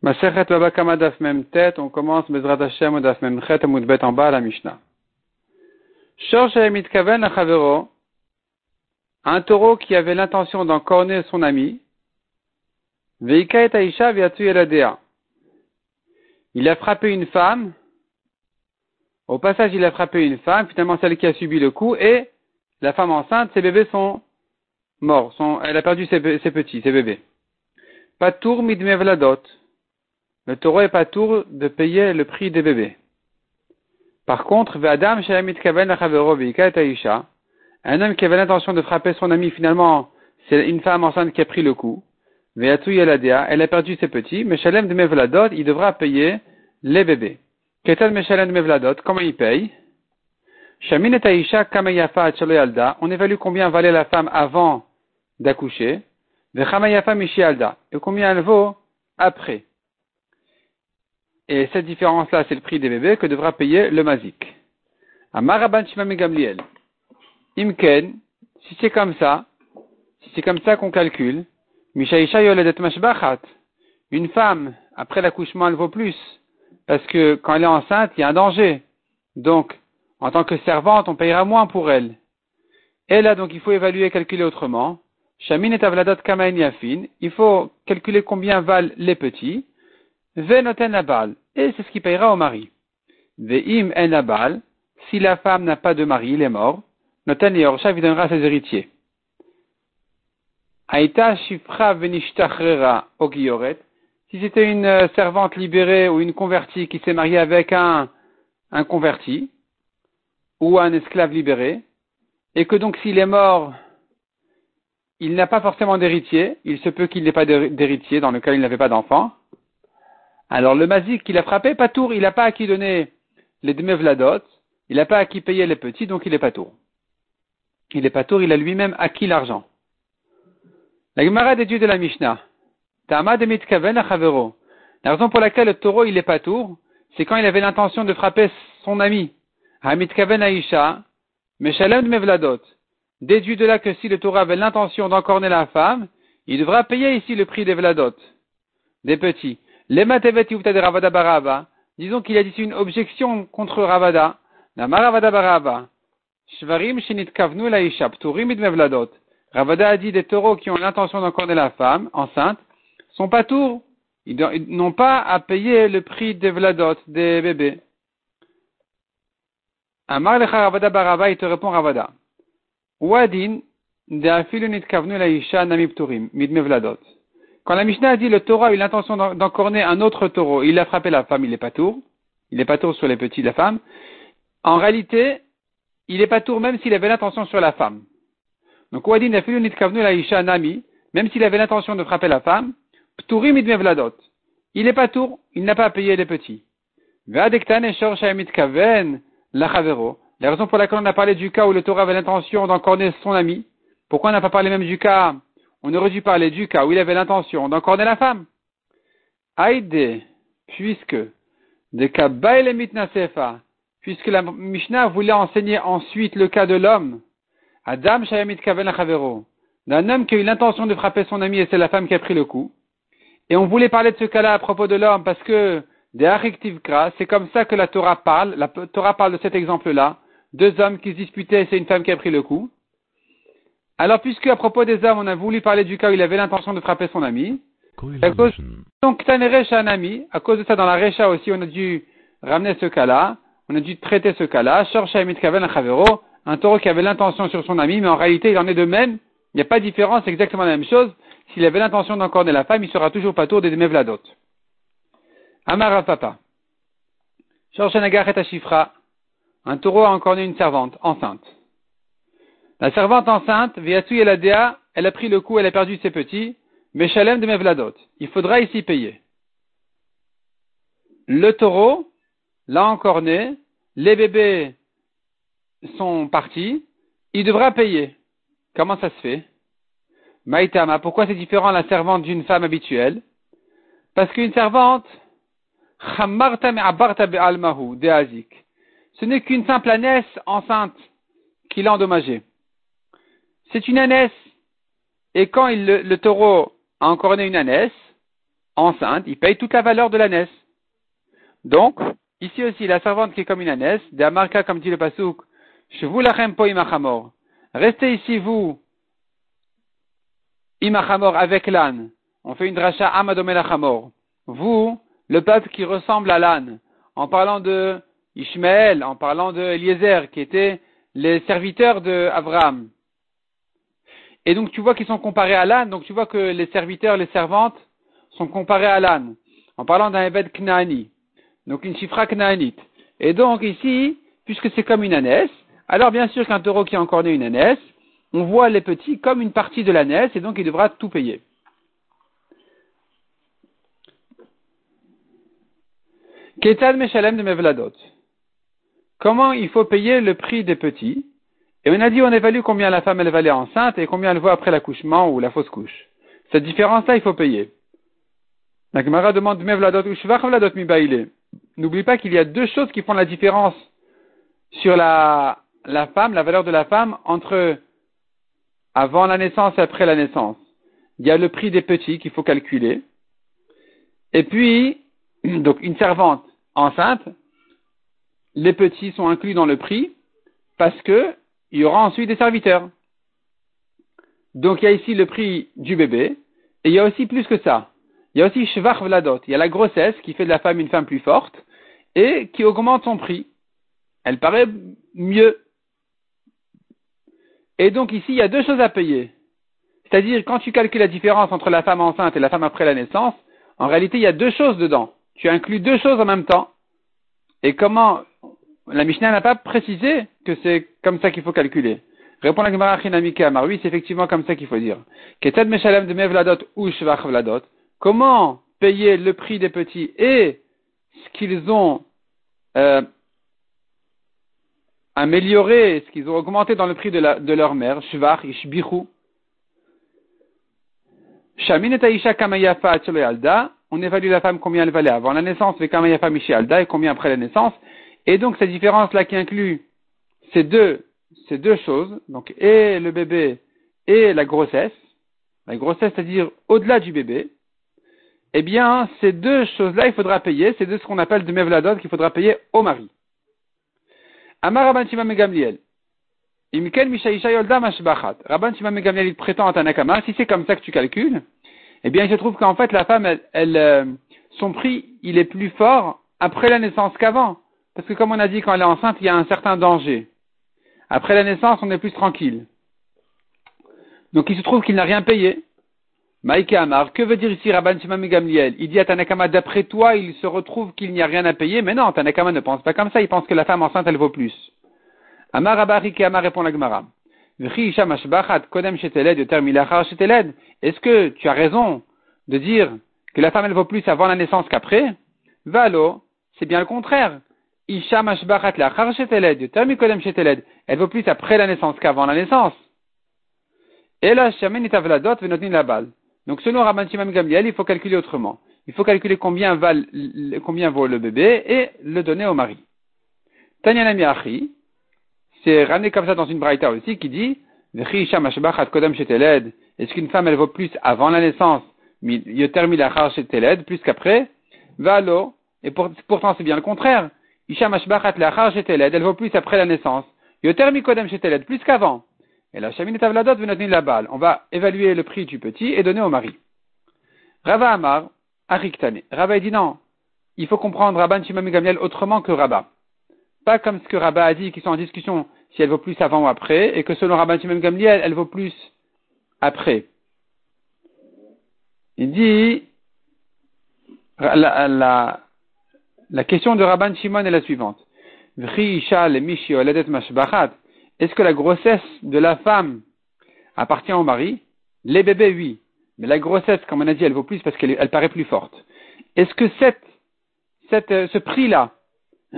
Masechet Baba Kama Daf Mem Tet, on commence Bezrat Hashem Daf Mem Chet Amud Bet en bas à la Mishnah. Shor Shayamit Kaven Achavero, un taureau qui avait l'intention d'encorner son ami, Veika et Aisha Eladea. Il a frappé une femme, au passage il a frappé une femme, finalement celle qui a subi le coup, et la femme enceinte, ses bébés sont morts, sont, elle a perdu ses, ses petits, ses bébés. Patour Midmevladot le taureau est pas tour de payer le prix des bébés. Par contre, un homme qui avait l'intention de frapper son ami, finalement, c'est une femme enceinte qui a pris le coup. Elle a perdu ses petits, mais Shalem de Mevladot, il devra payer les bébés. de Mevladot, comment il paye? On évalue combien valait la femme avant d'accoucher. Et combien elle vaut après. Et cette différence-là, c'est le prix des bébés que devra payer le mazik. Amaraban Gamliel. Imken, si c'est comme ça, si c'est comme ça qu'on calcule, Mishaisha Yoledet Mashbachat. Une femme, après l'accouchement, elle vaut plus. Parce que quand elle est enceinte, il y a un danger. Donc, en tant que servante, on payera moins pour elle. Et là, donc, il faut évaluer et calculer autrement. Shamin et Avladot Kamain Yafin. Il faut calculer combien valent les petits. Venoten Abal, et c'est ce qui payera au mari. Ve'im en Abal, si la femme n'a pas de mari, il est mort, Noten Yorsha lui donnera ses héritiers. Aïta Shifra Venishtachrera Ogioret, si c'était une euh, servante libérée ou une convertie qui s'est mariée avec un, un converti, ou un esclave libéré, et que donc s'il est mort, il n'a pas forcément d'héritier, il se peut qu'il n'ait pas d'héritier dans le cas où il n'avait pas d'enfant, alors le mazik qu'il a frappé, pas tour, il n'a pas à qui donner les demi-vladot, il n'a pas à qui payer les petits, donc il est pas tour. Il est pas tour, il a lui-même acquis l'argent. La Gemara dieux de la Mishnah. Tama de mitkaven chavero. La raison pour laquelle le taureau il est pas tour, c'est quand il avait l'intention de frapper son ami. Hamitkaven aisha, meshalem de mevladot. Déduit de là que si le taureau avait l'intention d'encorner la femme, il devra payer ici le prix des vladot, des petits. Ravada. Disons qu'il y a ici une objection contre Ravada. Shvarim Shinit Kavnu la Turim Mevladot. Ravada a dit des taureaux qui ont l'intention d'encorner la femme enceinte sont pas tours. Ils n'ont pas à payer le prix des Vladot, des bébés. Amar lecha Ravada Barava, il te répond Ravada. Wadin, de Afilunit Kavnu la Isha Nami Pturim, Mid Mevladot. Quand la Mishnah a dit le taureau a eu l'intention d'encorner un autre taureau, il a frappé la femme, il n'est pas tour. Il n'est pas tour sur les petits de la femme. En réalité, il n'est pas tour même s'il avait l'intention sur la femme. Donc, la Nami, même s'il avait l'intention de frapper la femme, Pturim. Il n'est pas tour, il n'a pas à payer les petits. La raison pour laquelle on a parlé du cas où le taureau avait l'intention d'encorner son ami, pourquoi on n'a pas parlé même du cas on aurait dû parler du cas où il avait l'intention d'encorner la femme. Aïdé, puisque, de cas Sefa, puisque la Mishnah voulait enseigner ensuite le cas de l'homme, Adam Shayamit Kaven d'un homme qui a eu l'intention de frapper son ami et c'est la femme qui a pris le coup. Et on voulait parler de ce cas-là à propos de l'homme parce que des c'est comme ça que la Torah parle, la Torah parle de cet exemple-là, deux hommes qui se disputaient et c'est une femme qui a pris le coup. Alors, puisque à propos des hommes, on a voulu parler du cas où il avait l'intention de frapper son ami, à cause, donc, un ami, à cause de ça, dans la Recha aussi, on a dû ramener ce cas-là, on a dû traiter ce cas-là, un taureau qui avait l'intention sur son ami, mais en réalité, il en est de même, il n'y a pas de différence, c'est exactement la même chose. S'il avait l'intention d'encorner la femme, il sera toujours pas tour des Mevladot. Amara Papa. Un taureau a encorné une servante, enceinte. La servante enceinte, Ladea, elle a pris le coup, elle a perdu ses petits, Meshalem de Mevladot. Il faudra ici payer. Le taureau l'a encore né, les bébés sont partis, il devra payer. Comment ça se fait? Maïtama, pourquoi c'est différent la servante d'une femme habituelle? Parce qu'une servante, ce n'est qu'une simple ânesse enceinte qui l'a endommagée c'est une ânesse. Et quand le, taureau a encore né une ânesse, enceinte, il paye toute la valeur de l'ânesse. Donc, ici aussi, la servante qui est comme une ânesse, de Amarka, comme dit le Pasouk, vous lachem po imachamor. Restez ici, vous, imachamor, avec l'âne. On fait une dracha amadomelachamor. Vous, le peuple qui ressemble à l'âne, en parlant de Ishmaël, en parlant de Eliezer, qui étaient les serviteurs de. Et donc tu vois qu'ils sont comparés à l'âne, donc tu vois que les serviteurs, les servantes sont comparés à l'âne, en parlant d'un Ebed Knaani, donc une chifra Knaanite. Et donc ici, puisque c'est comme une ânesse, alors bien sûr qu'un taureau qui a encore né une ânesse, on voit les petits comme une partie de l'ânesse, et donc il devra tout payer. Ketal Meshalem de Mevladot. Comment il faut payer le prix des petits? Et on a dit, on évalue combien la femme elle valait enceinte et combien elle vaut après l'accouchement ou la fausse couche. Cette différence-là, il faut payer. La Gemara demande N'oublie pas qu'il y a deux choses qui font la différence sur la, la femme, la valeur de la femme entre avant la naissance et après la naissance. Il y a le prix des petits qu'il faut calculer. Et puis, donc une servante enceinte, les petits sont inclus dans le prix parce que il y aura ensuite des serviteurs. Donc il y a ici le prix du bébé et il y a aussi plus que ça. Il y a aussi shvach vladot, il y a la grossesse qui fait de la femme une femme plus forte et qui augmente son prix. Elle paraît mieux. Et donc ici, il y a deux choses à payer. C'est-à-dire, quand tu calcules la différence entre la femme enceinte et la femme après la naissance, en réalité, il y a deux choses dedans. Tu inclus deux choses en même temps. Et comment La Mishnah n'a pas précisé que c'est comme ça qu'il faut calculer. Répond la Gemara Amar. Oui, c'est effectivement comme ça qu'il faut dire. Keted Meshalem de Mevladot ou Shvach Vladot. Comment payer le prix des petits et ce qu'ils ont euh, amélioré, ce qu'ils ont augmenté dans le prix de, leur mère, Shvach, Ishbichu. Shamin et Aisha Kamayafa Alda on évalue la femme combien elle valait avant la naissance, mais quand il y a femme Alda et combien après la naissance. Et donc cette différence-là qui inclut ces deux, ces deux choses, donc et le bébé et la grossesse, la grossesse c'est-à-dire au-delà du bébé, eh bien ces deux choses-là il faudra payer, c'est de ce qu'on appelle de mevladot qu'il faudra payer au mari. Amar Megamliel. Mashbachat. Rabban Shimon Megamliel il prétend à Tanakama, si c'est comme ça que tu calcules, eh bien, il se trouve qu'en fait, la femme, elle, euh, son prix, il est plus fort après la naissance qu'avant. Parce que comme on a dit, quand elle est enceinte, il y a un certain danger. Après la naissance, on est plus tranquille. Donc, il se trouve qu'il n'a rien payé. Maïke Amar, que veut dire ici Rabban Shimon Gamliel? Il dit à Tanakama, d'après toi, il se retrouve qu'il n'y a rien à payer. Mais non, Tanakama ne pense pas comme ça. Il pense que la femme enceinte, elle vaut plus. Amar Abarike Amar répond la Gemara. Est-ce que tu as raison de dire que la femme elle vaut plus avant la naissance qu'après? Valo, c'est bien le contraire. Elle vaut plus après la naissance qu'avant la naissance. Et là, la balle. Donc selon Rabban Shimon Gamliel, il faut calculer autrement. Il faut calculer combien, combien vaut le bébé et le donner au mari. Tanyanami Achi, c'est ramené comme ça dans une braïta aussi qui dit est-ce qu'une femme elle vaut plus avant la naissance plus qu'après? Valo, et pourtant c'est bien le contraire. Elle vaut plus après la naissance. plus qu'avant. Et la chaminette avladot la balle. On va évaluer le prix du petit et donner au mari. Rava Amar, Ariktane. Rava dit non. Il faut comprendre Rabban Shimon Gamliel autrement que Rabba. Pas comme ce que Rabba a dit, qui sont en discussion si elle vaut plus avant ou après, et que selon Rabban Shimon Gamliel, elle vaut plus après. Il dit, la, la question de Rabban Shimon est la suivante. Est-ce que la grossesse de la femme appartient au mari? Les bébés, oui. Mais la grossesse, comme on a dit, elle vaut plus parce qu'elle elle paraît plus forte. Est-ce que euh, ce prix-là,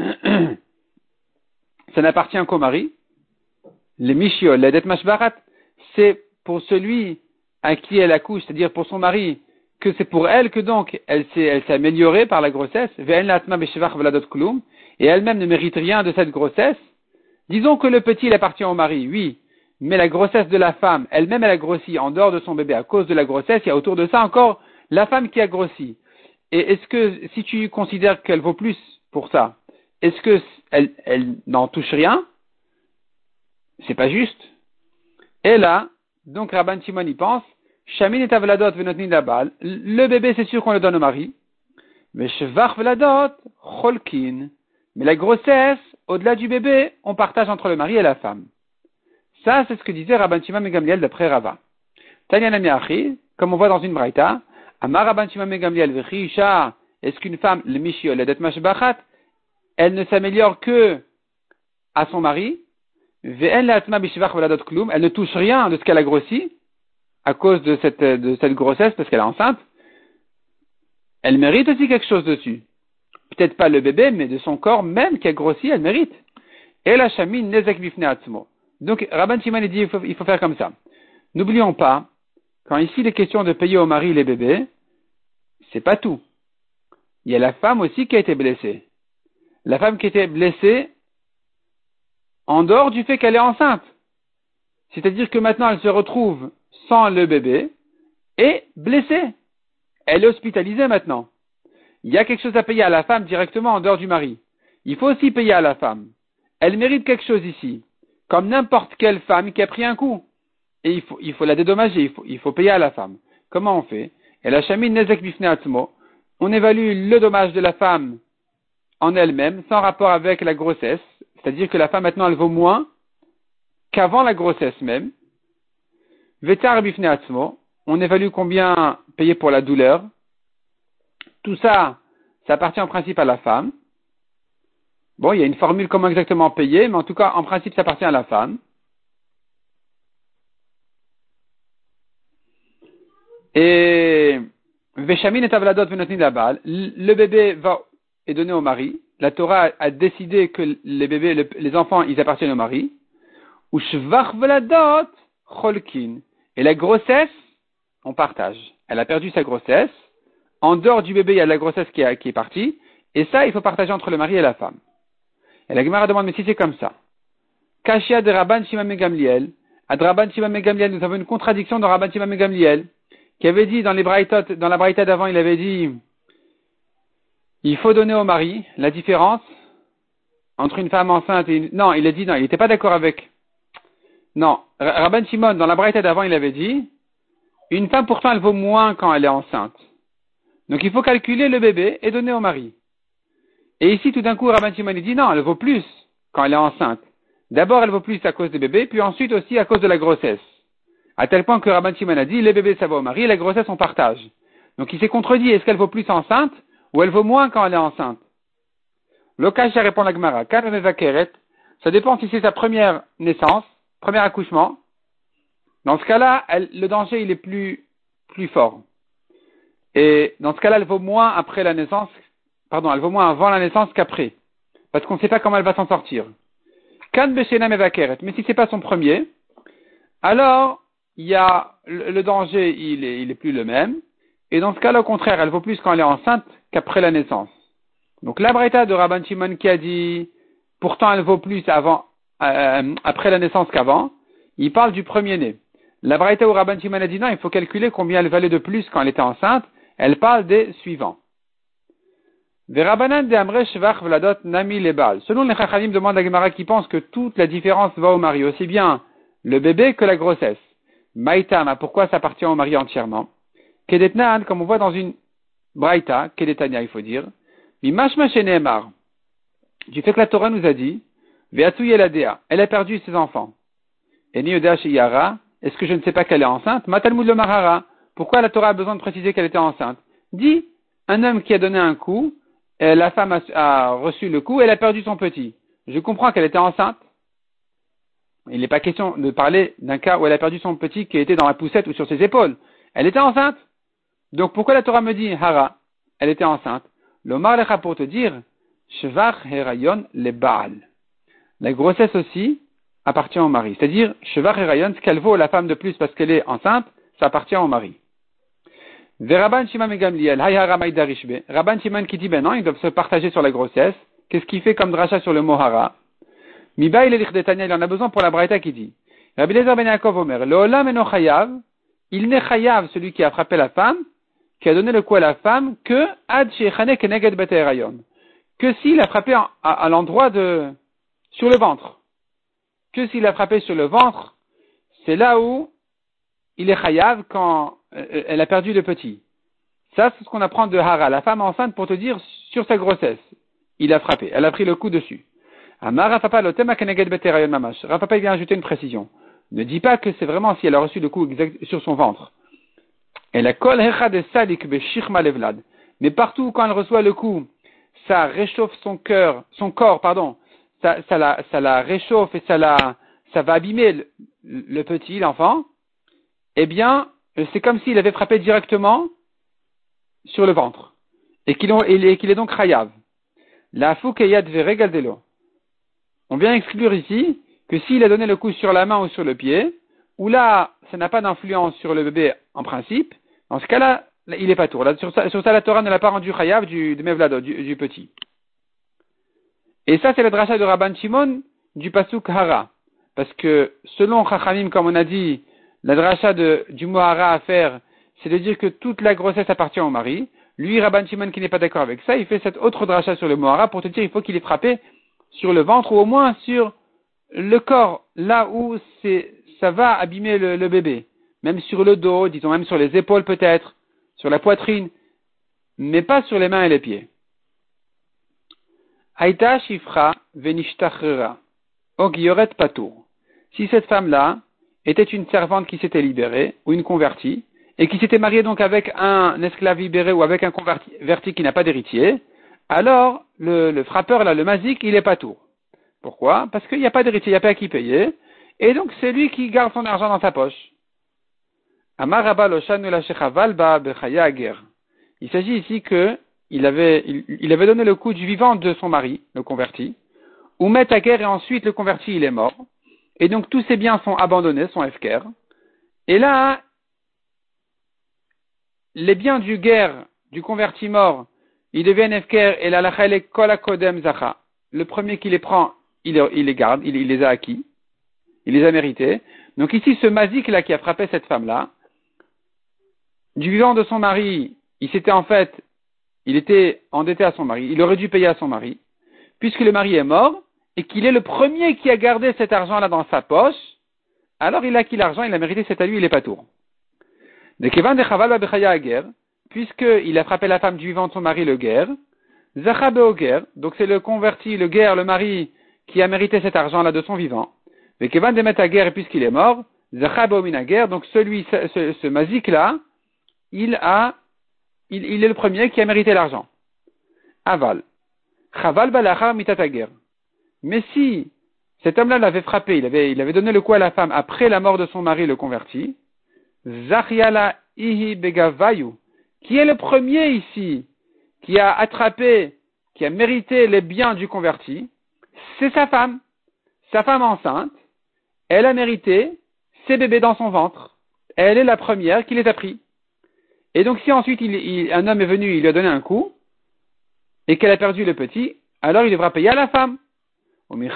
ça n'appartient qu'au mari? Les Mishiol, la Mashbarat, c'est pour celui à qui elle accouche, c'est-à-dire pour son mari, que c'est pour elle que donc elle s'est, améliorée par la grossesse, et elle-même ne mérite rien de cette grossesse, disons que le petit il appartient au mari, oui, mais la grossesse de la femme, elle-même elle a grossi en dehors de son bébé à cause de la grossesse, il y a autour de ça encore la femme qui a grossi. Et est-ce que, si tu considères qu'elle vaut plus pour ça, est-ce que elle, elle n'en touche rien? C'est pas juste. Et là, donc Rabban Shimon y pense, Le bébé c'est sûr qu'on le donne au mari, mais Shevach Vladot, Cholkin. Mais la grossesse, au-delà du bébé, on partage entre le mari et la femme. Ça, c'est ce que disait Rabban Shimon Megamliel d'après Rava. Tanya Namiachi, comme on voit dans une braïta, Amar Rabban Shimon Megamliel, Isha, est-ce qu'une femme, le Mishio, la elle ne s'améliore que à son mari, elle ne touche rien de ce qu'elle a grossi à cause de cette, de cette grossesse parce qu'elle est enceinte. Elle mérite aussi quelque chose dessus. Peut-être pas le bébé, mais de son corps même qui a grossi, elle mérite. Et la chamine nezek Donc, Rabban Shimon dit, il faut, faire comme ça. N'oublions pas, quand ici il est question de payer au mari les bébés, c'est pas tout. Il y a la femme aussi qui a été blessée. La femme qui été blessée, en dehors du fait qu'elle est enceinte. C'est-à-dire que maintenant elle se retrouve sans le bébé et blessée. Elle est hospitalisée maintenant. Il y a quelque chose à payer à la femme directement en dehors du mari. Il faut aussi payer à la femme. Elle mérite quelque chose ici, comme n'importe quelle femme qui a pris un coup. Et il faut, il faut la dédommager, il faut, il faut payer à la femme. Comment on fait? Et la chamine nezek On évalue le dommage de la femme en elle-même, sans rapport avec la grossesse, c'est-à-dire que la femme maintenant elle vaut moins qu'avant la grossesse même. Vetar on évalue combien payer pour la douleur. Tout ça, ça appartient en principe à la femme. Bon, il y a une formule comment exactement payer, mais en tout cas, en principe, ça appartient à la femme. Et Veshamin et Avladot le bébé est donné au mari la Torah a décidé que les bébés, les enfants, ils appartiennent au mari. Ou cholkin. Et la grossesse, on partage. Elle a perdu sa grossesse. En dehors du bébé, il y a la grossesse qui, est partie. Et ça, il faut partager entre le mari et la femme. Et la Gemara demande, mais si c'est comme ça. Kashia de Rabban Shimon Megamliel. À Rabban Shimon Megamliel, nous avons une contradiction dans Rabban Shimon Megamliel, qui avait dit dans les la Braïta d'avant, il avait dit, il faut donner au mari la différence entre une femme enceinte et une... Non, il a dit non, il n'était pas d'accord avec... Non, Rabban Shimon, dans la braïta d'avant, il avait dit, une femme pourtant elle vaut moins quand elle est enceinte. Donc il faut calculer le bébé et donner au mari. Et ici, tout d'un coup, Rabban Shimon dit non, elle vaut plus quand elle est enceinte. D'abord, elle vaut plus à cause des bébés, puis ensuite aussi à cause de la grossesse. À tel point que Rabban Shimon a dit, les bébés ça va au mari, la grossesse on partage. Donc il s'est contredit, est-ce qu'elle vaut plus enceinte ou elle vaut moins quand elle est enceinte? L'Okasha répond à Gmara, ça dépend si c'est sa première naissance, premier accouchement. Dans ce cas-là, le danger il est plus, plus fort. Et dans ce cas-là, elle vaut moins après la naissance, pardon, elle vaut moins avant la naissance qu'après. Parce qu'on ne sait pas comment elle va s'en sortir. Mais si c'est pas son premier, alors, il y a, le, danger, il est, il est plus le même. Et dans ce cas-là, au contraire, elle vaut plus quand elle est enceinte qu'après la naissance. Donc la Breta de Rabban Shimon qui a dit, pourtant elle vaut plus avant, euh, après la naissance qu'avant, il parle du premier-né. La Breta où Rabban Shimon a dit non, il faut calculer combien elle valait de plus quand elle était enceinte, elle parle des suivants. Selon les Chachamim, demande à Gemara qui pense que toute la différence va au mari, aussi bien le bébé que la grossesse. Maïtama, pourquoi ça appartient au mari entièrement? Kedetnan, comme on voit dans une Braïta, Kedetania, il faut dire, Mimashma Sheneemar, du fait que la Torah nous a dit, elle a perdu ses enfants. Et Yara, est-ce que je ne sais pas qu'elle est enceinte? Matalmud le Marara, pourquoi la Torah a besoin de préciser qu'elle était enceinte? Dit, un homme qui a donné un coup, la femme a, reçu le coup, elle a perdu son petit. Je comprends qu'elle était enceinte. Il n'est pas question de parler d'un cas où elle a perdu son petit qui était dans la poussette ou sur ses épaules. Elle était enceinte. Donc pourquoi la Torah me dit Hara Elle était enceinte? L'Omar lecha pour te dire Shevach Herayon le Baal. La grossesse aussi appartient au mari. C'est-à-dire, Shevach Herayon, ce qu'elle vaut la femme de plus parce qu'elle est enceinte, ça appartient au mari. Veraban Shimon Gamliel, Rabban qui dit ben non, ils doivent se partager sur la grossesse. Qu'est-ce qu'il fait comme dracha sur le Mohara? Miba il il en a besoin pour la Braïta qui dit Rabbi Lezer ben Yaakov Omer, il n'est chayav, celui qui a frappé la femme, qui a donné le coup à la femme que ad keneged Que s'il a frappé à, l'endroit de, sur le ventre. Que s'il a frappé sur le ventre, c'est là où il est chayav quand euh, elle a perdu le petit. Ça, c'est ce qu'on apprend de Hara, la femme enceinte, pour te dire sur sa grossesse. Il a frappé, elle a pris le coup dessus. Rafapa vient ajouter une précision. Ne dis pas que c'est vraiment si elle a reçu le coup exact sur son ventre. Elle a kol de salik levlad. Mais partout quand elle reçoit le coup, ça réchauffe son cœur, son corps, pardon. Ça, la, ça la réchauffe et ça la, ça va abîmer le, petit, l'enfant. Eh bien, c'est comme s'il avait frappé directement sur le ventre. Et qu'il est donc chayav. La foukeyad veregaldelo. On vient exclure ici que s'il a donné le coup sur la main ou sur le pied, où là, ça n'a pas d'influence sur le bébé en principe, dans ce cas-là, il n'est pas tour. sur, ça, la Torah ne l'a pas rendu chayav du, de du, petit. Et ça, c'est le drachat de Rabban Shimon du Pasuk Hara. Parce que, selon Chachamim, comme on a dit, la dracha de, du mot Hara à faire, c'est de dire que toute la grossesse appartient au mari. Lui, Rabban Shimon, qui n'est pas d'accord avec ça, il fait cette autre dracha sur le mot pour te dire qu'il faut qu'il ait frappé sur le ventre ou au moins sur le corps, là où ça va abîmer le, bébé. Même sur le dos, disons même sur les épaules peut-être, sur la poitrine, mais pas sur les mains et les pieds. Aïta shifra venishtachrera. Ogioret patour. Si cette femme-là était une servante qui s'était libérée, ou une convertie, et qui s'était mariée donc avec un esclave libéré ou avec un converti qui n'a pas d'héritier, alors le, frappeur, là, le mazik, il est pas tout. Pourquoi? Parce qu'il n'y a pas d'héritier, il n'y a pas à qui payer, et donc c'est lui qui garde son argent dans sa poche. Il s'agit ici que il avait, il, donné le coup du vivant de son mari, le converti, ou met à guerre et ensuite le converti il est mort, et donc tous ses biens sont abandonnés, sont FKR. Et là, les biens du guerre, du converti mort, ils deviennent efker et la est kol zacha. Le premier qui les prend, il, les garde, il, les a acquis, il les a mérités. Donc ici, ce mazik là qui a frappé cette femme-là, du vivant de son mari, il s'était en fait, il était endetté à son mari, il aurait dû payer à son mari, puisque le mari est mort, et qu'il est le premier qui a gardé cet argent-là dans sa poche, alors il a acquis l'argent, il a mérité cet à lui, il est pas tour. De de puisqu'il a frappé la femme du vivant de son mari le guerre, Zachabe guerre, donc c'est le converti, le guerre, le mari, qui a mérité cet argent-là de son vivant. Kevan de à guerre, puisqu'il est mort, Zachabe guerre, donc celui, ce, ce mazik-là, il a, il, est le premier qui a mérité l'argent. Aval. Chaval balachar mitatager. Mais si cet homme-là l'avait frappé, il avait, donné le coup à la femme après la mort de son mari, le converti, Zachiala ihi begavayu, qui est le premier ici qui a attrapé, qui a mérité les biens du converti, c'est sa femme. Sa femme enceinte, elle a mérité ses bébés dans son ventre. Elle est la première qui les a pris. Et donc si ensuite un homme est venu, il lui a donné un coup, et qu'elle a perdu le petit, alors il devra payer à la femme. Il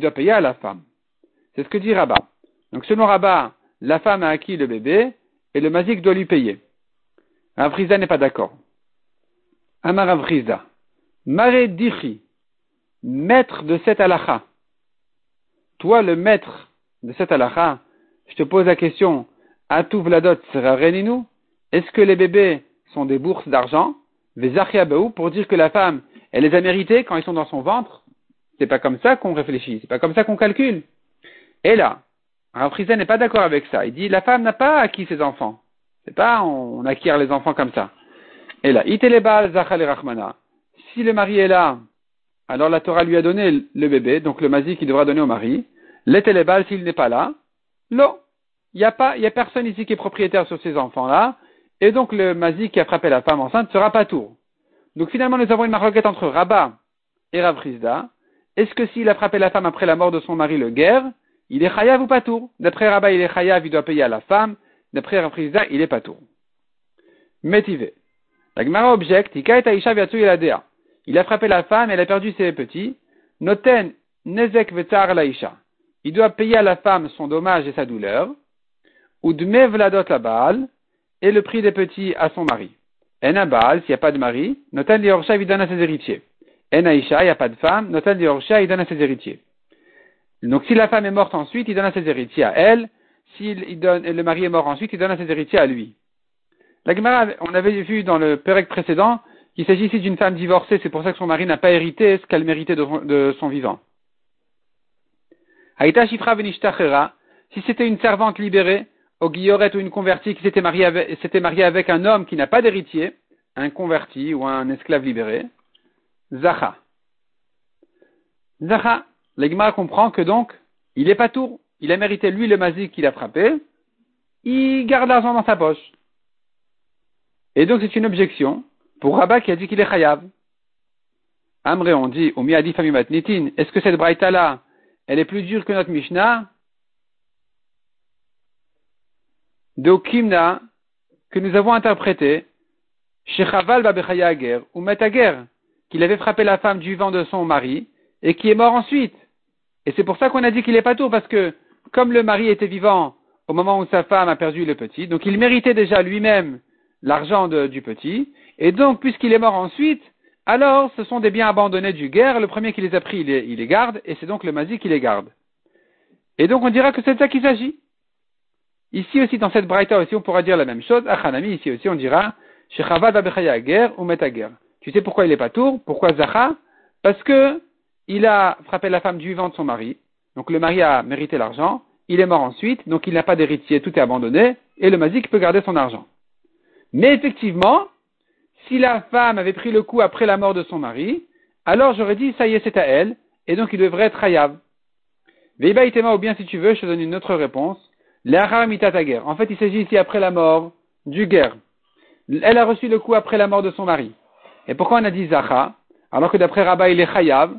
doit payer à la femme. C'est ce que dit Rabat. Donc selon Rabat, la femme a acquis le bébé, et le mazik doit lui payer. Avrisa n'est pas d'accord. Amar Avrisa. Mare maître de cette halakha. Toi, le maître de cette halakha, je te pose la question, Atu Vladot reninu Est-ce que les bébés sont des bourses d'argent? pour dire que la femme, elle les a mérités quand ils sont dans son ventre? C'est pas comme ça qu'on réfléchit, c'est pas comme ça qu'on calcule. Et là, Avrisa n'est pas d'accord avec ça. Il dit, la femme n'a pas acquis ses enfants. C'est pas on, acquiert les enfants comme ça. Et là, itelebal zachal rachmana. Si le mari est là, alors la Torah lui a donné le bébé, donc le mazik qu'il devra donner au mari. L'etelebal s'il n'est pas là, non. Il n'y a pas, a personne ici qui est propriétaire sur ces enfants-là, et donc le mazik qui a frappé la femme enceinte sera pas tour. Donc finalement, nous avons une maroquette entre Rabat et Ravrizda. Est-ce que s'il a frappé la femme après la mort de son mari le guerre, il est chayav ou pas tour? D'après Rabat, il est chayav, il doit payer à la femme. D'après Rafrizda, il est pas tout. Métivé. La Gemara objecte, il a frappé la femme, elle a perdu ses petits. Noten nezek vetar laisha. Il doit payer à la femme son dommage et sa douleur. Ou vladot la baal. et le prix des petits à son mari. En Baal, s'il n'y a pas de mari, Notan Liorcha, il donne à ses héritiers. En Aisha, il n'y a pas de femme, Notan Liorcha, il donne à ses héritiers. Donc si la femme est morte ensuite, il donne à ses héritiers à elle. Donne, le mari est mort ensuite, il donne à ses héritiers à lui. La Gemara, on avait vu dans le Pérec précédent qu'il s'agit ici d'une femme divorcée, c'est pour ça que son mari n'a pas hérité ce qu'elle méritait de son, vivant. Aïta Shifra si c'était une servante libérée, au guilloret ou une convertie qui s'était mariée avec, un homme qui n'a pas d'héritier, un converti ou un esclave libéré, Zacha. Zacha, l'Egma comprend que donc, il est pas tour. Il a mérité lui le mazik qu'il a frappé. Il garde l'argent dans sa poche. Et donc c'est une objection pour Rabat qui a dit qu'il est chayav. Amré, on dit, au miadi famimat nitin, est-ce que cette braïta là, elle est plus dure que notre Mishnah? De Kimna que nous avons interprété chez Chaval Babechaya ou Metager, qu'il avait frappé la femme du vent de son mari et qui est mort ensuite. Et c'est pour ça qu'on a dit qu'il est pas tour, parce que comme le mari était vivant au moment où sa femme a perdu le petit, donc il méritait déjà lui-même l'argent du petit, et donc puisqu'il est mort ensuite, alors ce sont des biens abandonnés du guerre, le premier qui les a pris, il les, il les garde, et c'est donc le mazi qui les garde. Et donc on dira que c'est de ça qu'il s'agit. Ici aussi, dans cette braïta aussi, on pourra dire la même chose. Achanami, ici aussi, on dira, Shechavad guerre ou Metager. Tu sais pourquoi il est pas tour? Pourquoi Zacha? Parce que il a frappé la femme du vivant de son mari. Donc le mari a mérité l'argent. Il est mort ensuite, donc il n'a pas d'héritier, tout est abandonné, et le mazik peut garder son argent. Mais effectivement, si la femme avait pris le coup après la mort de son mari, alors j'aurais dit, ça y est, c'est à elle, et donc il devrait être hayav. Veiba ou bien si tu veux, je te donne une autre réponse. En fait, il s'agit ici après la mort du guerre. Elle a reçu le coup après la mort de son mari. Et pourquoi on a dit Zacha Alors que d'après Rabba, il est Chayav.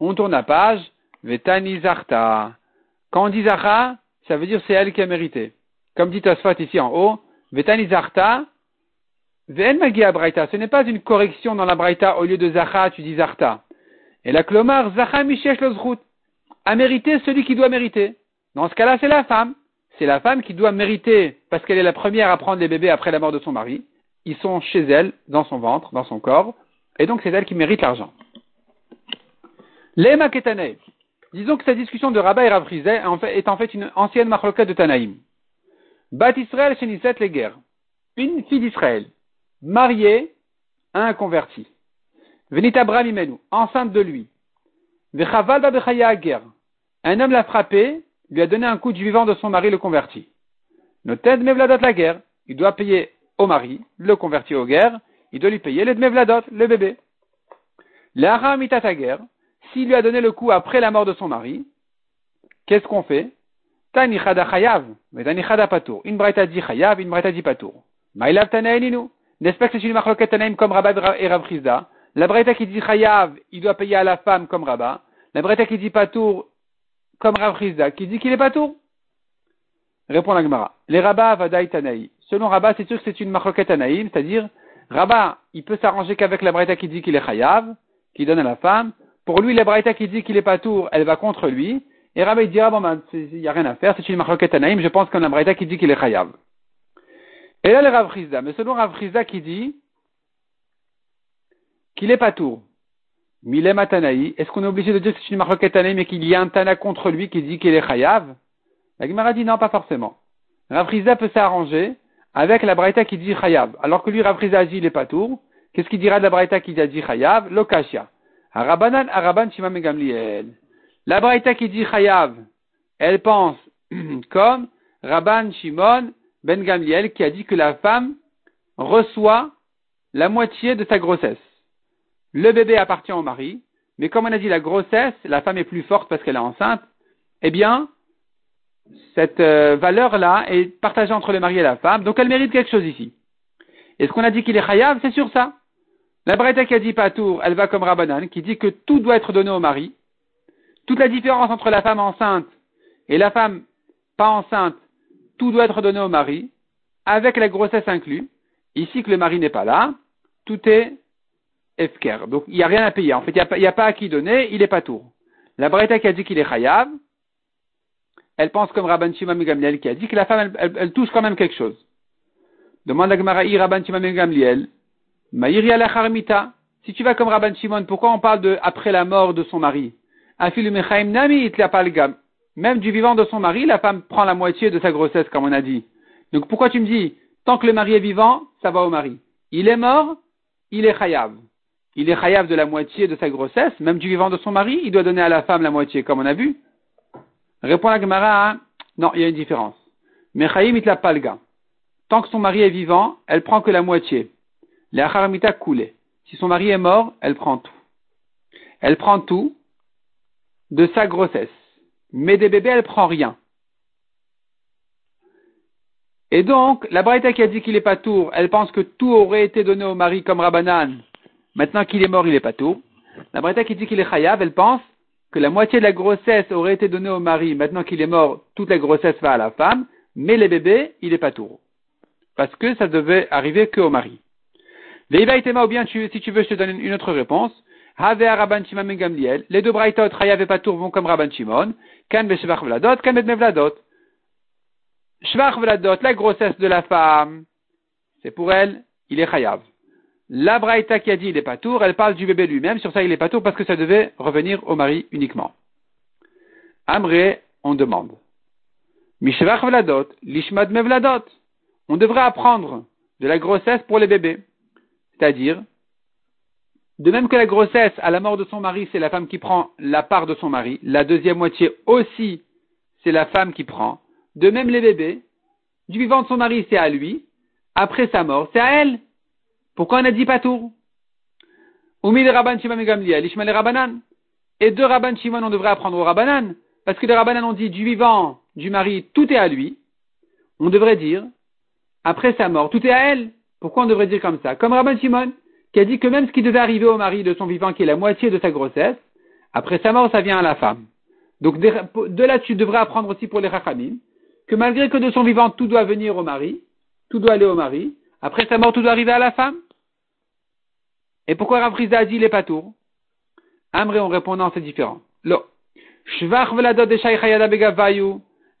On tourne la page. Vetani Zarta. Quand on dit Zacha, ça veut dire c'est elle qui a mérité. Comme dit Tosfot ici en haut. Vetani Zarta. Ven Braita. Ce n'est pas une correction dans la Braita. Au lieu de Zacha, tu dis Zarta. Et la Klomar, Zacha Mishesh Lozrut. A mérité celui qui doit mériter. Dans ce cas-là, c'est la femme c'est la femme qui doit mériter, parce qu'elle est la première à prendre les bébés après la mort de son mari. Ils sont chez elle, dans son ventre, dans son corps, et donc c'est elle qui mérite l'argent. Lema Ketane. Disons que cette discussion de Rabat et Rav est en fait une ancienne marloquette de Tanaïm. Bat Israël Sheniset les guerres. Une fille d'Israël, mariée à un converti. Venit Abraham Imenu, enceinte de lui. Guerre. Un homme l'a frappé lui a donné un coup du vivant de son mari le converti. Noted mevladot la guerre. Il doit payer au mari, le converti aux guerres, il doit lui payer le mevladot, le bébé. L'ara mitata guerre. S'il lui a donné le coup après la mort de son mari, qu'est-ce qu'on fait? Tani chada chayav, mais tani chada patour. Une braïta dit chayav, une braïta dit patour. Maïlav. N'est-ce pas que c'est une marloquette tanaïm comme Rabat et Rav La braïta qui dit chayav, il doit payer à la femme comme Rabat. La braïta qui dit patour, comme Rav qui dit qu'il est pas tout. Répond la Gemara. Les Rabba Vadaï Tanaï. Selon Rabba, c'est sûr que c'est une marloquette Tanaïm, c'est-à-dire, Rabba, il peut s'arranger qu'avec la Braïta qui dit qu'il est Chayav, qui donne à la femme. Pour lui, la Braïta qui dit qu'il est pas tour, elle va contre lui. Et Rabba, il dira, bon, ben, il n'y a rien à faire, c'est une marloquette Tanaïm, je pense qu'on a la Braïta qui dit qu'il est Chayav. Et là, le Rav Mais selon Rav qui dit qu'il est pas tour. Milem Tanaï, est-ce qu'on est obligé de dire que c'est une marque Tanaï, mais qu'il y a un Tana contre lui qui dit qu'il est Chayav? La Gemara dit non, pas forcément. Rafriza peut s'arranger avec la Braïta qui dit Chayav. Alors que lui, Rafriza est pas tour. Qu'est-ce qu'il dira de la Braïta qui dit Chayav? Lokashia. Arabanan, Araban, Shima Megamliel. La Braïta qui dit Chayav, elle pense comme Rabban Shimon Ben Gamliel qui a dit que la femme reçoit la moitié de sa grossesse le bébé appartient au mari, mais comme on a dit la grossesse, la femme est plus forte parce qu'elle est enceinte, eh bien, cette euh, valeur-là est partagée entre le mari et la femme, donc elle mérite quelque chose ici. Et ce qu'on a dit qu'il est chayav, c'est sur ça. La Breta qui a dit Patour, elle va comme Rabbanan, qui dit que tout doit être donné au mari. Toute la différence entre la femme enceinte et la femme pas enceinte, tout doit être donné au mari, avec la grossesse inclue. Ici que le mari n'est pas là, tout est Donc il n'y a rien à payer. En fait, il n'y a, pas à qui donner, il n'est pas tour. La Breta qui a dit qu'il est Chayav, elle pense comme Rabban Shimon Gamliel qui a dit que la femme, elle, touche quand même quelque chose. Demande à Gmaraï Rabban Shimon ben Gamliel. Maïri Harmita. Si tu vas comme Rabban Shimon, pourquoi on parle de après la mort de son mari? Nami Même du vivant de son mari, la femme prend la moitié de sa grossesse, comme on a dit. Donc pourquoi tu me dis, tant que le mari est vivant, ça va au mari? Il est mort, il est chayav. Il est chayav de la moitié de sa grossesse, même du vivant de son mari, il doit donner à la femme la moitié, comme on a vu. Répond la Gemara, hein. non, il y a une différence. Mais chayim it la palga. Tant que son mari est vivant, elle prend que la moitié. La haramita coulé. Si son mari est mort, elle prend tout. Elle prend tout de sa grossesse. Mais des bébés, elle prend rien. Et donc, la Braïta qui a dit qu'il est pas tour, elle pense que tout aurait été donné au mari comme Rabbanan. Maintenant qu'il est mort, il est pas tour. La Braïta qui dit qu'il est chayav, elle pense que la moitié de la grossesse aurait été donnée au mari. Maintenant qu'il est mort, toute la grossesse va à la femme. Mais les bébés, il est pas tour. Parce que ça devait arriver que au mari. Veiva ou bien si tu veux, je te donne une autre réponse. Rabban Shimon ben Gamliel. Les deux Braïtot, Chayav et Patour vont comme Rabban Shimon. Kan Beshevach Vladot, Kan Mevladot. Shvach Vladot, la grossesse de la femme, c'est pour elle, il est Chayav. La Braïta qui a dit il est Patour, elle parle du bébé lui-même, sur ça il est Patour parce que ça devait revenir au mari uniquement. Amré, on demande. Mishvach Vladot, Lishmad Mevladot. On devrait apprendre de la grossesse pour les bébés. C'est-à-dire, de même que la grossesse, à la mort de son mari, c'est la femme qui prend la part de son mari, la deuxième moitié aussi, c'est la femme qui prend. De même les bébés, du vivant de son mari, c'est à lui. Après sa mort, c'est à elle. Pourquoi on a dit pas tout? Rabban Shimon Ishmael Rabbanan. Et de Rabban Shimon, on devrait apprendre au Rabbanan. Parce que les Rabbanan ont dit du vivant, du mari, tout est à lui. On devrait dire, après sa mort, tout est à elle. Pourquoi on devrait dire comme ça? Comme Rabban Shimon, qui a dit que même ce qui devait arriver au mari de son vivant, qui est la moitié de sa grossesse, après sa mort, ça vient à la femme. Donc de là, tu devrais apprendre aussi pour les Rachamim, que malgré que de son vivant, tout doit venir au mari, tout doit aller au mari, après sa mort, tout doit arriver à la femme. Et pourquoi Rav a dit les Amré, en répondant, c'est différent.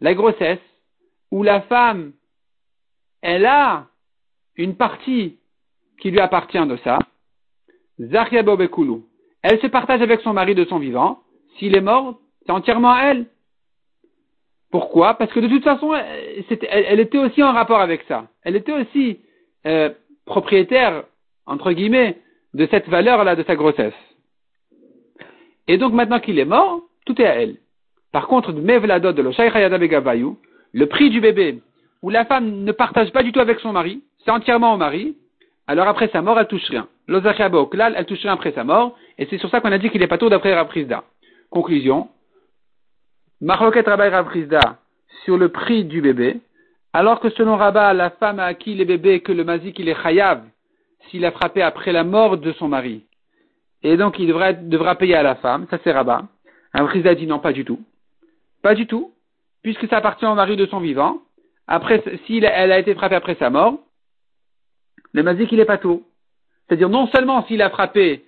La grossesse, où la femme, elle a une partie qui lui appartient de ça. Elle se partage avec son mari de son vivant. S'il est mort, c'est entièrement à elle. Pourquoi? Parce que de toute façon, elle, était aussi en rapport avec ça. Elle était aussi euh, propriétaire, entre guillemets, de cette valeur-là de sa grossesse. Et donc maintenant qu'il est mort, tout est à elle. Par contre, de le prix du bébé, où la femme ne partage pas du tout avec son mari, c'est entièrement au mari, alors après sa mort, elle touche rien. L'Ozachiaba elle touche rien après sa mort, et c'est sur ça qu'on a dit qu'il n'est pas tout d'après Raprisda. Conclusion. Marloket Rabbi Raprisda sur le prix du bébé, alors que selon Rabat, la femme a acquis les bébés que le mazik il est chayav s'il a frappé après la mort de son mari. Et donc il devra, payer à la femme, ça c'est Rabat. Raprisda dit non, pas du tout. Pas du tout, puisque ça appartient au mari de son vivant. Après, si elle a été frappée après sa mort, le mazik il est pas tout. C'est-à-dire non seulement s'il a frappé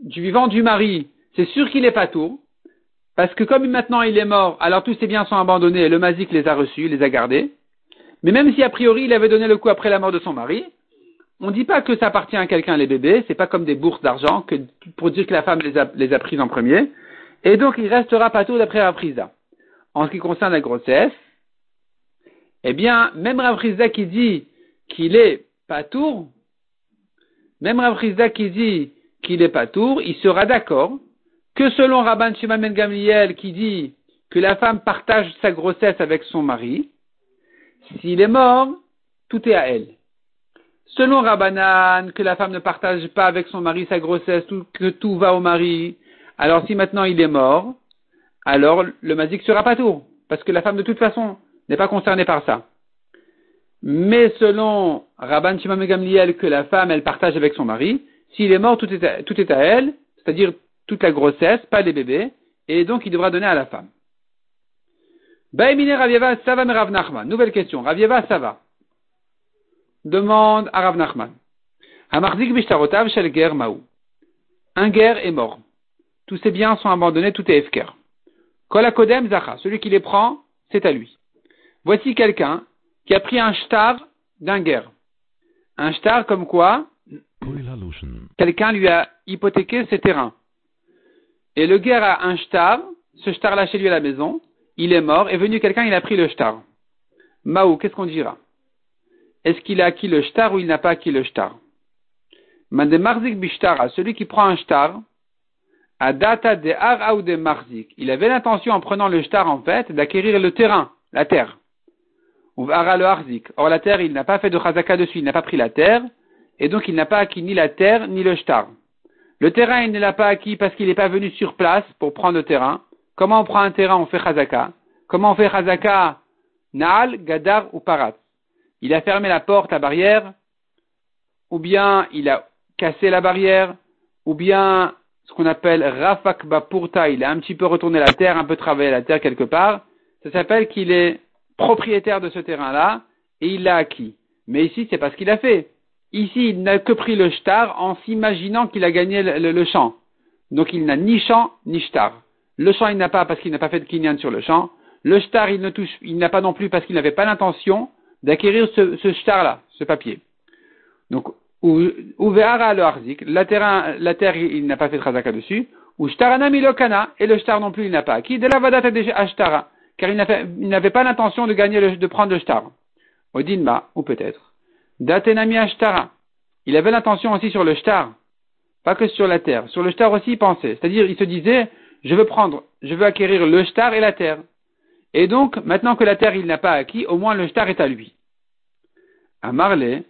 du vivant du mari, c'est sûr qu'il est pas tout, parce que comme maintenant il est mort, alors tous ses biens sont abandonnés le mazik les a reçus, les a gardés. Mais même si a priori il avait donné le coup après la mort de son mari, on ne dit pas que ça appartient à quelqu'un les bébés, c'est pas comme des bourses d'argent que pour dire que la femme les a, les prises en premier. Et donc il restera pas tout d'après Raprisda. En ce qui concerne la grossesse, eh bien, même Raprisda qui dit qu'il est tour, même Rav qui dit qu'il est pas tour, il sera d'accord que selon Rabban Shimon Ben Gamliel qui dit que la femme partage sa grossesse avec son mari, s'il est mort, tout est à elle. Selon Rabbanan, que la femme ne partage pas avec son mari sa grossesse, que tout va au mari, alors si maintenant il est mort, alors le mazik sera pas tour, parce que la femme de toute façon n'est pas concernée par ça. Mais selon Rabban Shimon Gamliel que la femme, elle partage avec son mari, s'il est mort, tout est à, tout elle, c'est-à-dire toute la grossesse, pas les bébés, et donc il devra donner à la femme. Baïmine Ravieva Sava Rav Nachman. Nouvelle question. Ravieva Sava. Demande à Rav Nachman. Hamarzik Bishtarotav Shel Maou. Un guerre est mort. Tous ses biens sont abandonnés, tout est efker. Kolakodem Zacha. Celui qui les prend, c'est à lui. Voici quelqu'un qui a pris un shtar d'un guerre. Un shtar comme quoi quelqu'un lui a hypothéqué ses terrains. Et le guerre a un shtar, ce shtar là chez lui à la maison, il est mort, est venu quelqu'un, il a pris le shtar. Maou, qu'est-ce qu'on dira? Est-ce qu'il a acquis le shtar ou il n'a pas acquis le shtar? Mande marzik bishtara, celui qui prend un shtar, à data de ar ou de marzik, il avait l'intention en prenant le shtar en fait d'acquérir le terrain, la terre. Ou ara le harzik. Or la terre, il n'a pas fait de chazaka dessus, il n'a pas pris la terre, et donc il n'a pas acquis ni la terre ni le shtar. Le terrain, il ne l'a pas acquis parce qu'il n'est pas venu sur place pour prendre le terrain. Comment on prend un terrain, on fait chazaka. Comment on fait chazaka? Naal, Gadar ou Parat? Il a fermé la porte, la barrière, ou bien il a cassé la barrière, ou bien ce qu'on appelle Rafak Bapurta, il a un petit peu retourné la terre, un peu travaillé la terre quelque part. Ça s'appelle qu'il est propriétaire de ce terrain-là et il l'a acquis. Mais ici, c'est pas ce qu'il a fait. Ici, il n'a que pris le shtar en s'imaginant qu'il a gagné le, champ. Donc il n'a ni champ ni shtar. Le champ, il n'a pas parce qu'il n'a pas fait de kinyan sur le champ. Le shtar, il n'a pas non plus parce qu'il n'avait pas l'intention d'acquérir ce, ce shtar-là, ce papier. Donc, ou le harzik, la terre, la terre, il n'a pas fait de razaka dessus. Ou shtarana milokana, et le shtar non plus, il n'a pas acquis. De la vadata ashtara, car il n'avait pas l'intention de gagner, de prendre le shtar. Odinma, ou peut-être. Datenami Ashtara. Il avait l'intention aussi sur le shtar, pas que sur la terre. Sur le shtar aussi, il pensait. C'est-à-dire, il se disait, je veux prendre, je veux acquérir le shtar et la terre. Et donc, maintenant que la terre, il n'a pas acquis, au moins le shtar est à lui. À Marley,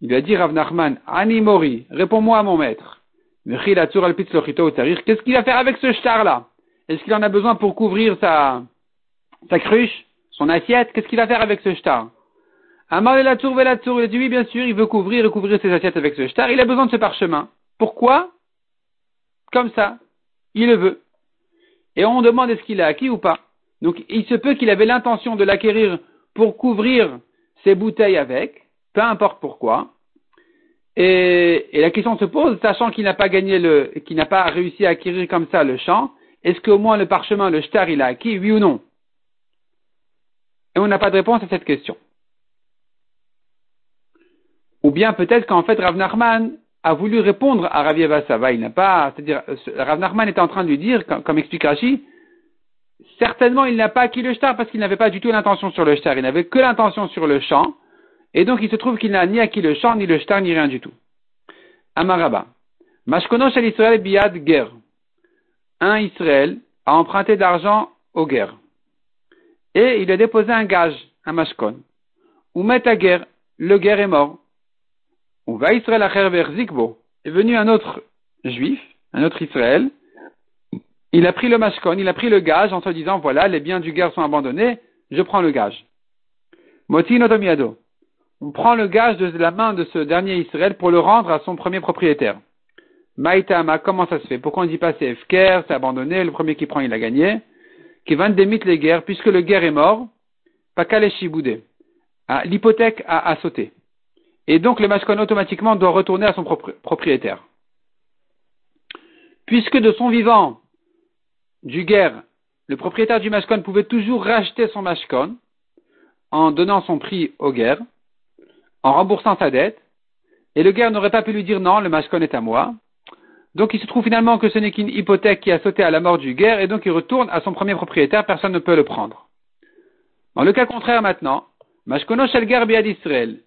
il a dit Rav Nachman, Ani Mori, réponds-moi à mon maître. Qu'est-ce qu'il va faire avec ce shtar-là? Est-ce qu'il en a besoin pour couvrir sa, sa cruche, son assiette? Qu'est-ce qu'il va faire avec ce shtar? Amar la tour la tour, il a dit oui, bien sûr, il veut couvrir et couvrir ses assiettes avec ce shtar. Il a besoin de ce parchemin. Pourquoi? Comme ça. Il le veut. Et on demande est-ce qu'il a acquis ou pas. Donc, il se peut qu'il avait l'intention de l'acquérir pour couvrir ses bouteilles avec, peu importe pourquoi. Et, la question se pose, sachant qu'il n'a pas gagné le, qu'il n'a pas réussi à acquérir comme ça le champ, est-ce qu'au moins le parchemin, le shtar, il a acquis, oui ou non? Et on n'a pas de réponse à cette question. Ou bien peut-être qu'en fait Rav Nachman a voulu répondre à Rav Yavasava. Il n'a pas, c'est-à-dire, Rav Nachman était en train de lui dire, comme, explique Rashi, certainement il n'a pas acquis le shtar parce qu'il n'avait pas du tout l'intention sur le shtar. Il n'avait que l'intention sur le champ. Et donc il se trouve qu'il n'a ni acquis le champ, ni le shtar, ni rien du tout. Amaraba. Mashkonosh al Israël biad ger. Un Israël a emprunté d'argent au guerre. Et il a déposé un gage, un mashkon. Ou met à guerre, le guerre est mort. Ou va Israël Zikbo. Est venu un autre juif, un autre Israël. Il a pris le mashkon, il a pris le gage en se disant voilà, les biens du guerre sont abandonnés, je prends le gage. Moti notomiado. On prend le gage de la main de ce dernier Israël pour le rendre à son premier propriétaire. Maïtama, comment ça se fait? Pourquoi on ne dit pas c'est Efker, c'est abandonné, le premier qui prend il a gagné? Qui va démite les guerres, puisque le guerre est mort, Pakale Shiboudé. Ah, l'hypothèque a, a sauté. Et donc le mashkon automatiquement doit retourner à son propriétaire. Puisque de son vivant, du guerre, le propriétaire du mashkon pouvait toujours racheter son mashkon en donnant son prix au guerre, en remboursant sa dette, et le guerre n'aurait pas pu lui dire non, le mashkon est à moi. Donc il se trouve finalement que ce n'est qu'une hypothèque qui a sauté à la mort du guerre, et donc il retourne à son premier propriétaire, personne ne peut le prendre. Dans le cas contraire maintenant, Mashkono shel guerre biad Israël,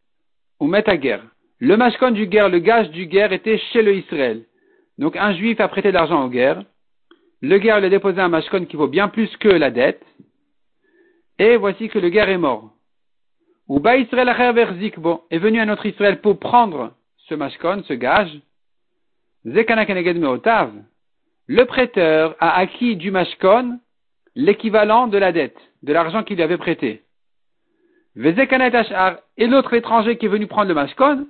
ou met à guerre. Le mashkon du guerre, le gage du guerre était chez le Israël. Donc un juif a prêté de l'argent au guerre. Le guerre lui a déposé un mashkon qui vaut bien plus que la dette. Et voici que le guerre est mort. Ou ba Israël Zikbo est venu un autre Israël pour prendre ce mashkon, ce gage. Le prêteur a acquis du mashkon l'équivalent de la dette, de l'argent qu'il lui avait prêté. Et l'autre étranger qui est venu prendre le mashkon,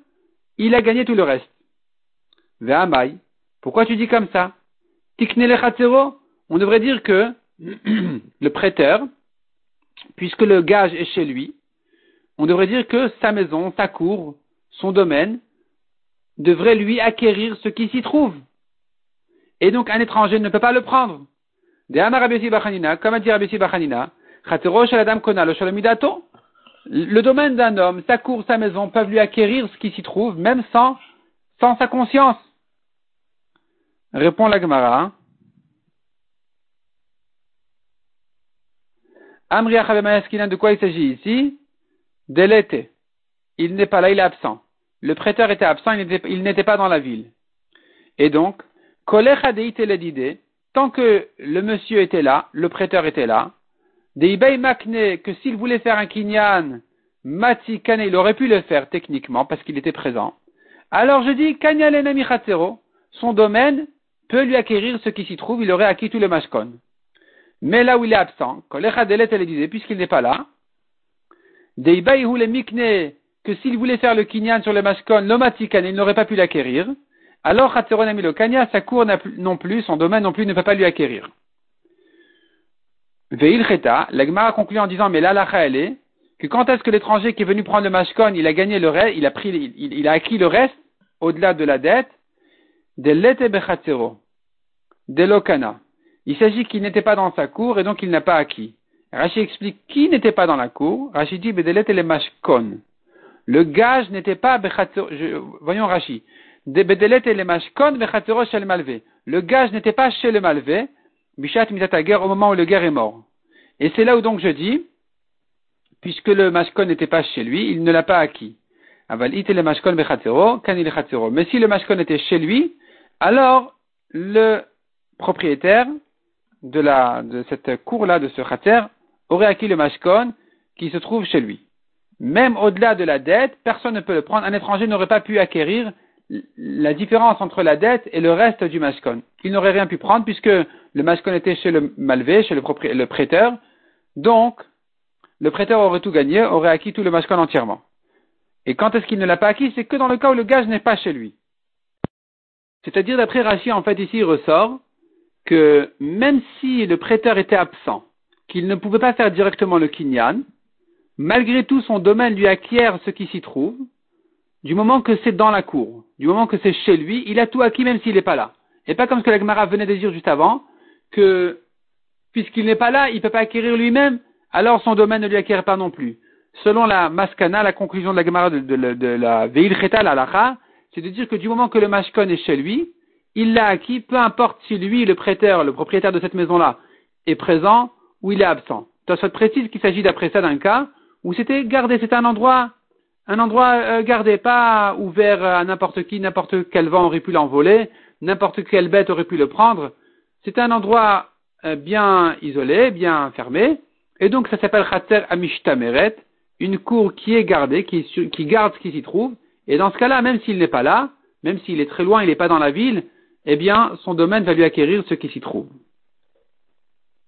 il a gagné tout le reste. Ve'amai. Pourquoi tu dis comme ça? On devrait dire que le prêteur, puisque le gage est chez lui, on devrait dire que sa maison, sa cour, son domaine, devrait lui acquérir ce qui s'y trouve. Et donc un étranger ne peut pas le prendre. Comme a dit Rabbi Bachanina, le domaine d'un homme, sa cour, sa maison peuvent lui acquérir ce qui s'y trouve, même sans, sans sa conscience. Répond la Gemara. Amri de quoi il s'agit ici? De l'été. Il n'est pas là, il est absent. Le prêteur était absent, il n'était pas dans la ville. Et donc, tant que le monsieur était là, le prêteur était là, makne, que s'il voulait faire un kinyan, mati kane, il aurait pu le faire techniquement parce qu'il était présent. Alors je dis, kanyalena son domaine peut lui acquérir ce qui s'y trouve, il aurait acquis tout le mashkon. Mais là où il est absent, elle disait, puisqu'il n'est pas là, le mikne, que s'il voulait faire le kinyan sur le mashkon, l'omatikane, il n'aurait pas pu l'acquérir. Alors kanya, sa cour non plus, son domaine non plus ne peut pas lui acquérir. Veil Cheta, l'Agmara conclut en disant, mais l'alacha elle est, que quand est-ce que l'étranger qui est venu prendre le mashkon, il a gagné le reste, il a pris, il, a acquis le reste, au-delà de la dette, de l'ete bechatzero, de l'okana. Il s'agit qu'il n'était pas dans sa cour et donc il n'a pas acquis. Rachid explique qui n'était pas dans la cour. Rachid dit bedelet le mashkon. Le gage n'était pas bechatzero, voyons Rachid. De bedelet le mashkon bechatzero shel malvé. Le gage n'était pas chez le malvé, bishat mitatager au moment où le guerre est mort. Et c'est là où donc je dis, puisque le mashkon n'était pas chez lui, il ne l'a pas acquis. Le bechatero, Mais si le mashkon était chez lui, alors le propriétaire de, cette cour-là, de ce khater, aurait acquis le mashkon qui se trouve chez lui. Même au-delà de la dette, personne ne peut le prendre. Un étranger n'aurait pas pu acquérir la différence entre la dette et le reste du mashkon. Il n'aurait rien pu prendre puisque le mashkon était chez le malvé, chez le, le prêteur. Donc, le prêteur aurait tout gagné, aurait acquis tout le mashkon entièrement. Et quand est-ce qu'il ne l'a pas acquis? C'est que dans le cas où le gage n'est pas chez lui. C'est-à-dire, d'après Rachid, en fait, ici, il ressort que même si le prêteur était absent, qu'il ne pouvait pas faire directement le kinyan, malgré tout, son domaine lui acquiert ce qui s'y trouve, du moment que c'est dans la cour, du moment que c'est chez lui, il a tout acquis même s'il n'est pas là. Et pas comme ce que la Gemara venait de dire juste avant, que puisqu'il n'est pas là, il ne peut pas acquérir lui-même, alors son domaine ne lui acquiert pas non plus. Selon la Maskana, la conclusion de la Gemara de, la Veil Cheta, la c'est de dire que du moment que le Mashkon est chez lui, il l'a acquis, peu importe si lui, le prêteur, le propriétaire de cette maison-là, est présent ou il est absent. Tosfot précise qu'il s'agit d'après ça d'un cas où c'était gardé, c'était un endroit, un endroit euh, gardé, pas ouvert à n'importe qui, n'importe quel vent aurait pu l'envoler, n'importe quelle bête aurait pu le prendre. C'était un endroit euh, bien isolé, bien fermé, et donc ça s'appelle Khater Amishtameret, une cour qui est gardée, qui, qui garde ce qui s'y trouve, et dans ce cas-là, même s'il n'est pas là, même s'il est très loin, il n'est pas dans la ville, eh bien, son domaine va lui acquérir ce qui s'y trouve.